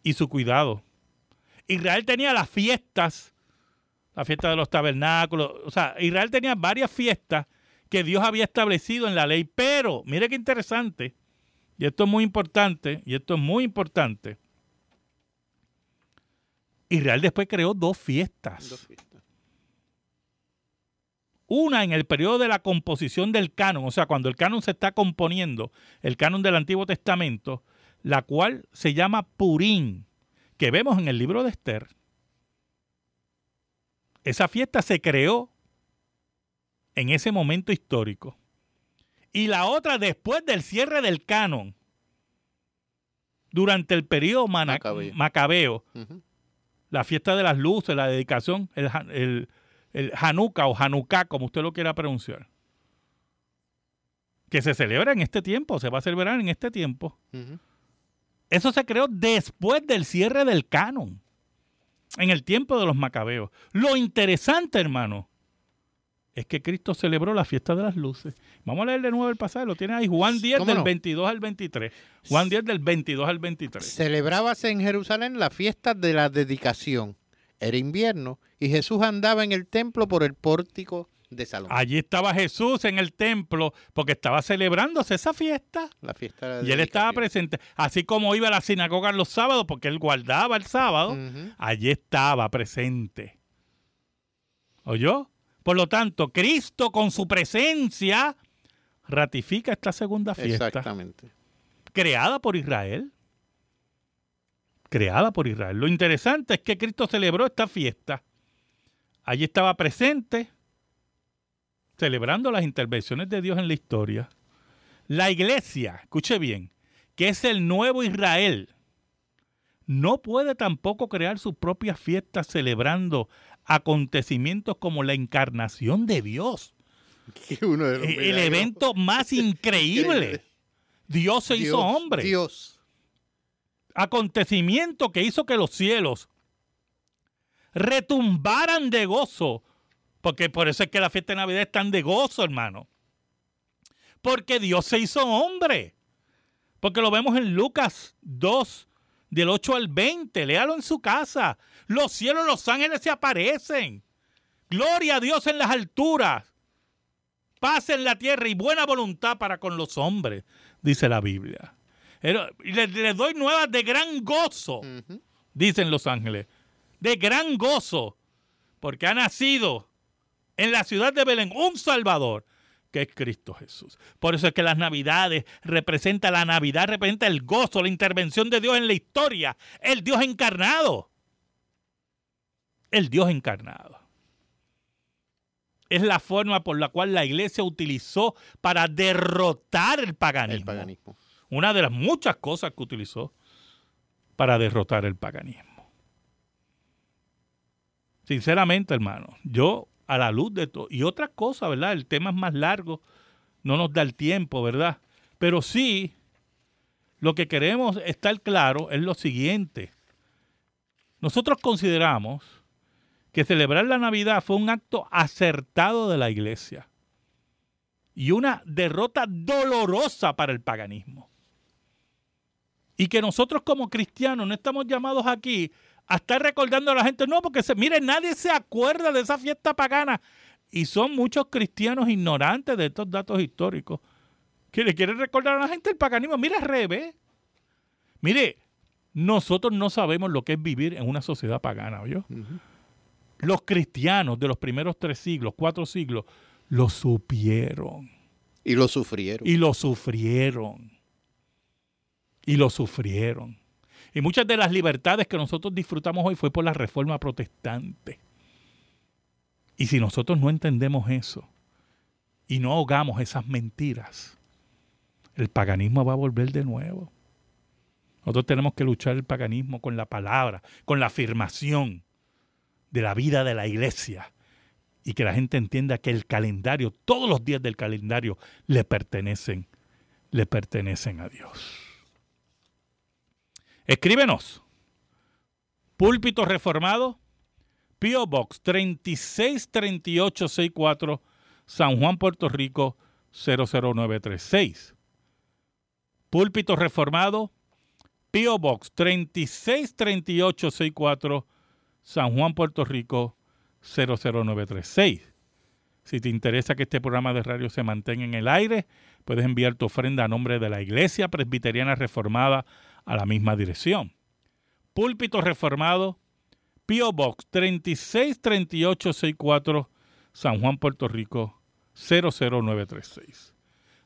y su cuidado. Israel tenía las fiestas, la fiesta de los tabernáculos, o sea, Israel tenía varias fiestas que Dios había establecido en la ley. Pero, mire qué interesante, y esto es muy importante, y esto es muy importante. Israel después creó dos fiestas. Una en el periodo de la composición del canon, o sea, cuando el canon se está componiendo, el canon del Antiguo Testamento, la cual se llama Purín, que vemos en el libro de Esther. Esa fiesta se creó en ese momento histórico. Y la otra después del cierre del canon, durante el periodo macabeo, la fiesta de las luces, la dedicación, el, el, Hanukkah o Hanukkah, como usted lo quiera pronunciar, que se celebra en este tiempo, se va a celebrar en este tiempo. Eso se creó después del cierre del canon, en el tiempo de los macabeos. Lo interesante, hermano, es que Cristo celebró la fiesta de las luces. Vamos a leer de nuevo el pasaje, lo tiene ahí, Juan 10 del 22 al 23. Juan 10 del 22 al 23. Celebrábase en Jerusalén la fiesta de la dedicación. Era invierno y Jesús andaba en el templo por el pórtico de Salomón. Allí estaba Jesús en el templo porque estaba celebrándose esa fiesta. La fiesta Y él estaba presente. Así como iba a la sinagoga los sábados porque él guardaba el sábado, allí estaba presente. ¿Oyó? Por lo tanto, Cristo con su presencia ratifica esta segunda fiesta. Exactamente. Creada por Israel. Creada por Israel. Lo interesante es que Cristo celebró esta fiesta. Allí estaba presente, celebrando las intervenciones de Dios en la historia. La iglesia, escuche bien, que es el nuevo Israel, no puede tampoco crear sus propias fiestas celebrando acontecimientos como la encarnación de Dios. El evento más increíble. Dios se hizo hombre. Dios. Acontecimiento que hizo que los cielos retumbaran de gozo. Porque por eso es que la fiesta de Navidad es tan de gozo, hermano. Porque Dios se hizo hombre. Porque lo vemos en Lucas 2, del 8 al 20. Léalo en su casa. Los cielos, los ángeles se aparecen. Gloria a Dios en las alturas. Paz en la tierra y buena voluntad para con los hombres, dice la Biblia. Les, doy nuevas de gran gozo, dicen los ángeles. De gran gozo, porque ha nacido en la ciudad de Belén un Salvador, que es Cristo Jesús. Por eso es que las Navidades representa la Navidad, representa el gozo, la intervención de Dios en la historia, el Dios encarnado el Dios encarnado. Es la forma por la cual la iglesia utilizó para derrotar el paganismo. Una de las muchas cosas que utilizó para derrotar el paganismo. Sinceramente, hermano, yo a la luz de todo, y otra cosa, ¿verdad? El tema es más largo, no nos da el tiempo, ¿verdad? Pero sí, lo que queremos estar claro es lo siguiente. Nosotros consideramos que celebrar la Navidad fue un acto acertado de la iglesia y una derrota dolorosa para el paganismo. Y que nosotros como cristianos no estamos llamados aquí a estar recordando a la gente, no, porque se, mire, nadie se acuerda de esa fiesta pagana. Y son muchos cristianos ignorantes de estos datos históricos que le quieren recordar a la gente el paganismo. Mire, al revés. Mire, nosotros no sabemos lo que es vivir en una sociedad pagana, ¿oyó? Los cristianos de los primeros tres siglos, cuatro siglos, lo supieron. Y lo sufrieron. Y lo sufrieron. Y lo sufrieron. Y muchas de las libertades que nosotros disfrutamos hoy fue por la reforma protestante. Y si nosotros no entendemos eso y no ahogamos esas mentiras, el paganismo va a volver de nuevo. Nosotros tenemos que luchar el paganismo con la palabra, con la afirmación de la vida de la iglesia y que la gente entienda que el calendario, todos los días del calendario le pertenecen, le pertenecen a Dios. Escríbenos. Púlpito Reformado, P.O. Box 363864, San Juan, Puerto Rico 00936. Púlpito Reformado, P.O. Box 363864, San Juan, Puerto Rico 00936. Si te interesa que este programa de radio se mantenga en el aire, puedes enviar tu ofrenda a nombre de la Iglesia Presbiteriana Reformada a la misma dirección. Púlpito Reformado, P.O. Box 363864, San Juan, Puerto Rico 00936.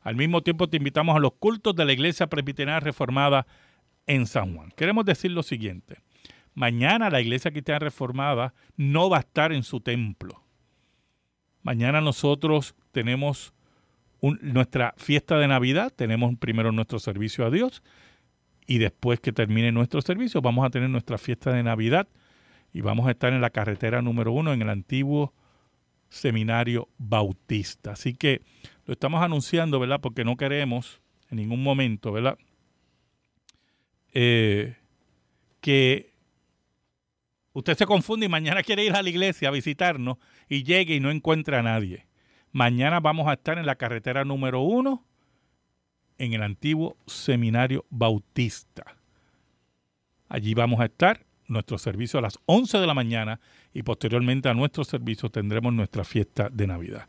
Al mismo tiempo te invitamos a los cultos de la Iglesia Presbiteriana Reformada en San Juan. Queremos decir lo siguiente. Mañana la Iglesia Cristiana Reformada no va a estar en su templo. Mañana nosotros tenemos nuestra fiesta de Navidad, tenemos primero nuestro servicio a Dios y después que termine nuestro servicio vamos a tener nuestra fiesta de Navidad y vamos a estar en la carretera número uno en el antiguo seminario bautista. Así que lo estamos anunciando, ¿verdad? Porque no queremos en ningún momento, ¿verdad? Eh, que usted se confunde y mañana quiere ir a la iglesia a visitarnos y llegue y no encuentre a nadie. Mañana vamos a estar en la carretera número uno en el antiguo seminario bautista. Allí vamos a estar, nuestro servicio a las 11 de la mañana y posteriormente a nuestro servicio tendremos nuestra fiesta de Navidad.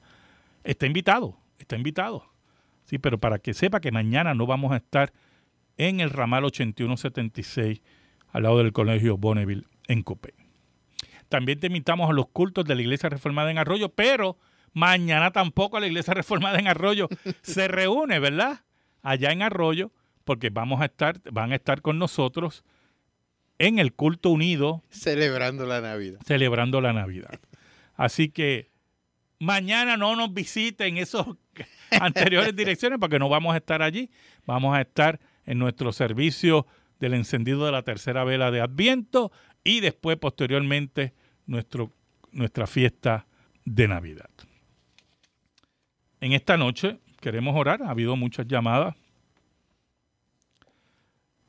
Está invitado, está invitado. Sí, pero para que sepa que mañana no vamos a estar en el ramal 8176 al lado del Colegio Bonneville en Copé. También te invitamos a los cultos de la Iglesia Reformada en Arroyo, pero mañana tampoco la Iglesia Reformada en Arroyo se reúne, ¿verdad? Allá en Arroyo, porque vamos a estar, van a estar con nosotros en el culto unido. Celebrando la Navidad. Celebrando la Navidad. Así que mañana no nos visiten esos anteriores direcciones porque no vamos a estar allí. Vamos a estar en nuestro servicio del encendido de la tercera vela de Adviento y después posteriormente nuestro, nuestra fiesta de Navidad. En esta noche queremos orar. Ha habido muchas llamadas.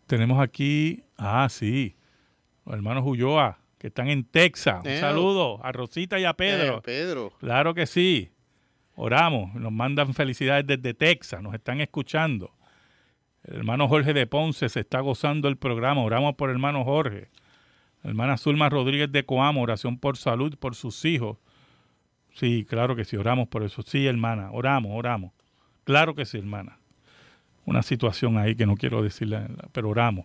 Tenemos aquí, ah, sí, los hermanos Ulloa, que están en Texas. Un saludo a Rosita y a Pedro. Pedro. Claro que sí. Oramos, nos mandan felicidades desde Texas, nos están escuchando. El hermano Jorge de Ponce se está gozando el programa. Oramos por el hermano Jorge. La hermana Zulma Rodríguez de Coamo, oración por salud, por sus hijos. Sí, claro que sí, oramos por eso. Sí, hermana, oramos, oramos. Claro que sí, hermana. Una situación ahí que no quiero decirle, pero oramos.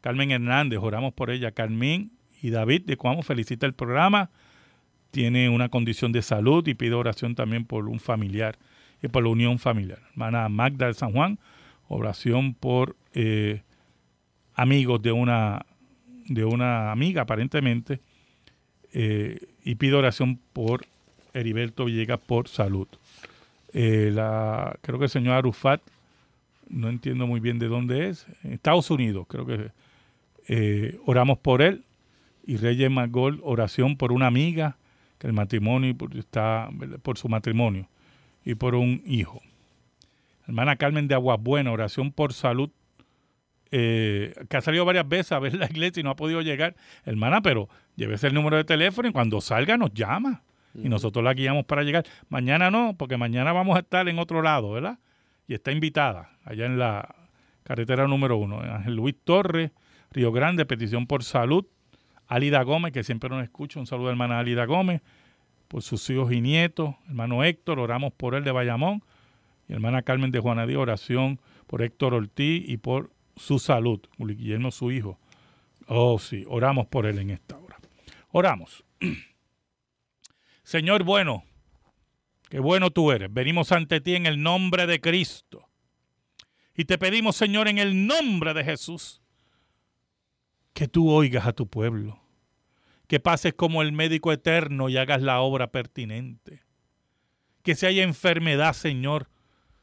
Carmen Hernández, oramos por ella. Carmen y David de Cuamo felicita el programa. Tiene una condición de salud y pide oración también por un familiar y por la unión familiar. Hermana Magda de San Juan, oración por eh, amigos de una, de una amiga aparentemente eh, y pide oración por Heriberto Villegas por salud. Eh, la, creo que el señor Arufat, no entiendo muy bien de dónde es, en Estados Unidos, creo que eh, oramos por él. Y Reyes Magol, oración por una amiga, que el matrimonio está por su matrimonio y por un hijo. Hermana Carmen de Aguas Buenas, oración por salud, eh, que ha salido varias veces a ver la iglesia y no ha podido llegar. Hermana, pero llévese el número de teléfono y cuando salga nos llama. Y nosotros la guiamos para llegar. Mañana no, porque mañana vamos a estar en otro lado, ¿verdad? Y está invitada allá en la carretera número uno. Ángel Luis Torres, Río Grande, petición por salud. Alida Gómez, que siempre nos escucha, un saludo a hermana Alida Gómez, por sus hijos y nietos. Hermano Héctor, oramos por él de Bayamón. Y hermana Carmen de Juanadí, oración por Héctor Ortiz y por su salud. Guillermo, su hijo. Oh, sí, oramos por él en esta hora. Oramos. Señor bueno, qué bueno tú eres. Venimos ante ti en el nombre de Cristo. Y te pedimos, Señor, en el nombre de Jesús, que tú oigas a tu pueblo, que pases como el médico eterno y hagas la obra pertinente. Que si hay enfermedad, Señor,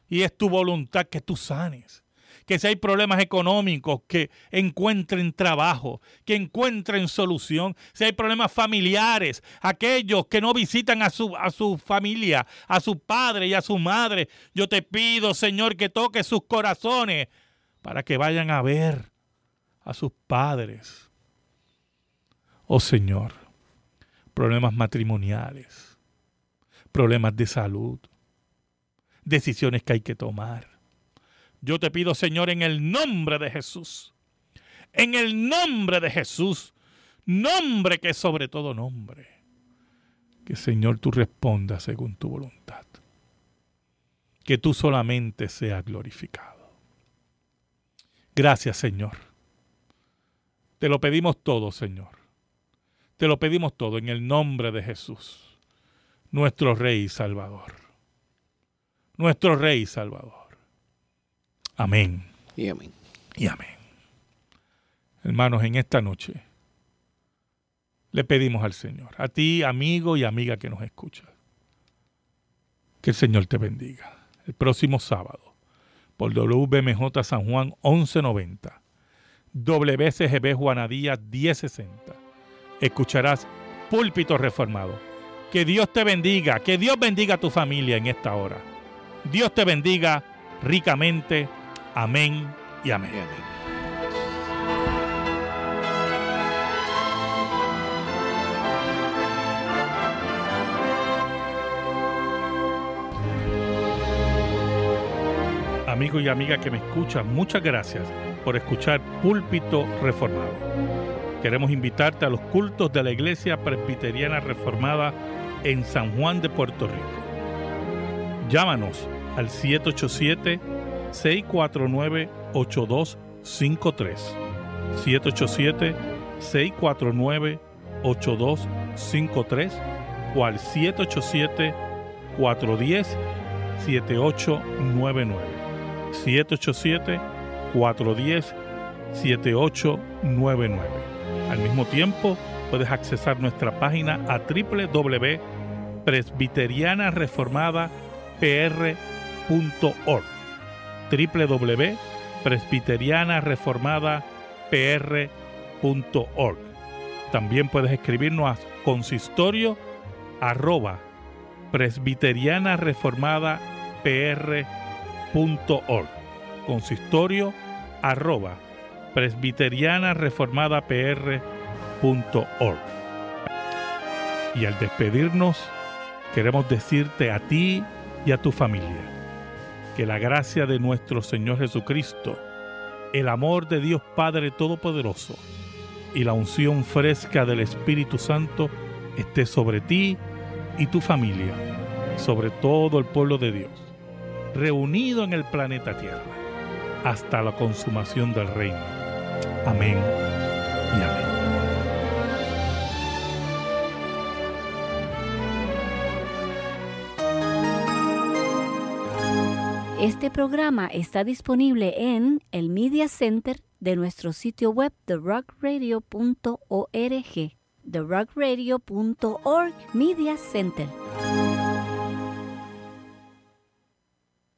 y es tu voluntad que tú sanes que si hay problemas económicos, que encuentren trabajo, que encuentren solución, si hay problemas familiares, aquellos que no visitan a su, a su familia, a su padre y a su madre, yo te pido, Señor, que toque sus corazones para que vayan a ver a sus padres. Oh Señor, problemas matrimoniales, problemas de salud, decisiones que hay que tomar yo te pido, Señor, en el nombre de Jesús, en el nombre de Jesús, nombre que es sobre todo nombre, que Señor tú respondas según tu voluntad, que tú solamente seas glorificado. Gracias, Señor. Te lo pedimos todo, Señor. Te lo pedimos todo en el nombre de Jesús, nuestro Rey Salvador. Nuestro Rey Salvador. Amén. Y amén. Y amén. Hermanos, en esta noche le pedimos al Señor, a ti, amigo y amiga que nos escucha, que el Señor te bendiga. El próximo sábado, por WBMJ San Juan 1190, WCGB Juanadía 1060, escucharás Púlpito Reformado. Que Dios te bendiga, que Dios bendiga a tu familia en esta hora. Dios te bendiga ricamente Amén y amén. Amigo y amiga que me escuchan, muchas gracias por escuchar Púlpito Reformado. Queremos invitarte a los cultos de la Iglesia Presbiteriana Reformada en San Juan de Puerto Rico. Llámanos al 787 649-8253. 787-649-8253 o al 787-410-7899. 787-410-7899. Al mismo tiempo, puedes accesar nuestra página a www.presbiterianareformadapr.org www.presbiterianareformadapr.org. También puedes escribirnos a consistorio arroba presbiterianareformadapr.org. Consistorio arroba presbiterianareformadapr.org. Y al despedirnos, queremos decirte a ti y a tu familia que la gracia de nuestro Señor Jesucristo, el amor de Dios Padre Todopoderoso y la unción fresca del Espíritu Santo esté sobre ti y tu familia, sobre todo el pueblo de Dios, reunido en el planeta Tierra, hasta la consumación del reino. Amén y amén. Este programa está disponible en el Media Center de nuestro sitio web therockradio.org. therockradio.org Media Center.